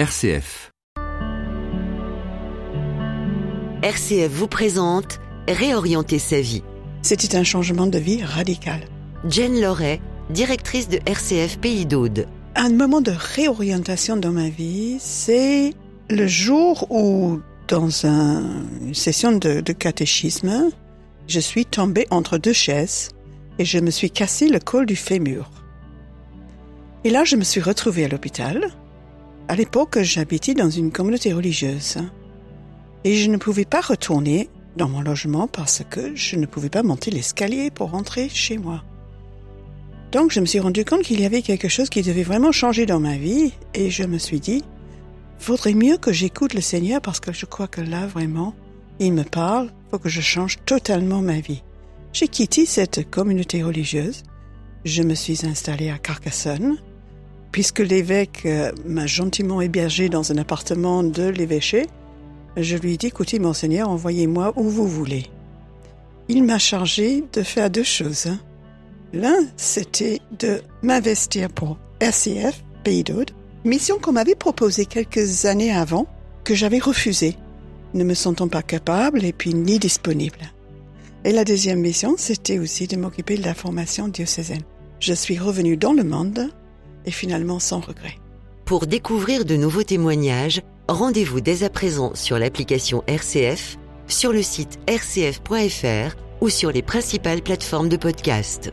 RCF. RCF vous présente Réorienter sa vie. C'était un changement de vie radical. Jen Loret, directrice de RCF Pays d'Aude. Un moment de réorientation dans ma vie, c'est le jour où, dans un- une session de, de catéchisme, je suis tombée entre deux chaises et je me suis cassé le col du fémur. Et là, je me suis retrouvée à l'hôpital. À l'époque, j'habitais dans une communauté religieuse. Et je ne pouvais pas retourner dans mon logement parce que je ne pouvais pas monter l'escalier pour rentrer chez moi. Donc, je me suis rendu compte qu'il y avait quelque chose qui devait vraiment changer dans ma vie et je me suis dit, faudrait mieux que j'écoute le Seigneur parce que je crois que là, vraiment, il me parle, faut que je change totalement ma vie. J'ai quitté cette communauté religieuse. Je me suis installée à Carcassonne puisque l'évêque euh, m'a gentiment hébergé dans un appartement de l'évêché. Je lui ai dit, écoutez, monseigneur, envoyez-moi où vous voulez. Il m'a chargé de faire deux choses. hein. L'un, c'était de m'investir pour RCF, Pays d'Aude, mission qu'on m'avait proposée quelques années avant, que j'avais refusée, ne me sentant pas capable et puis ni disponible. Et la deuxième mission, c'était aussi de m'occuper de la formation diocésaine. Je suis revenue dans le monde et finalement sans regret. Pour découvrir de nouveaux témoignages, rendez-vous dès à présent sur l'application RCF, sur le site rcf.fr ou sur les principales plateformes de podcast.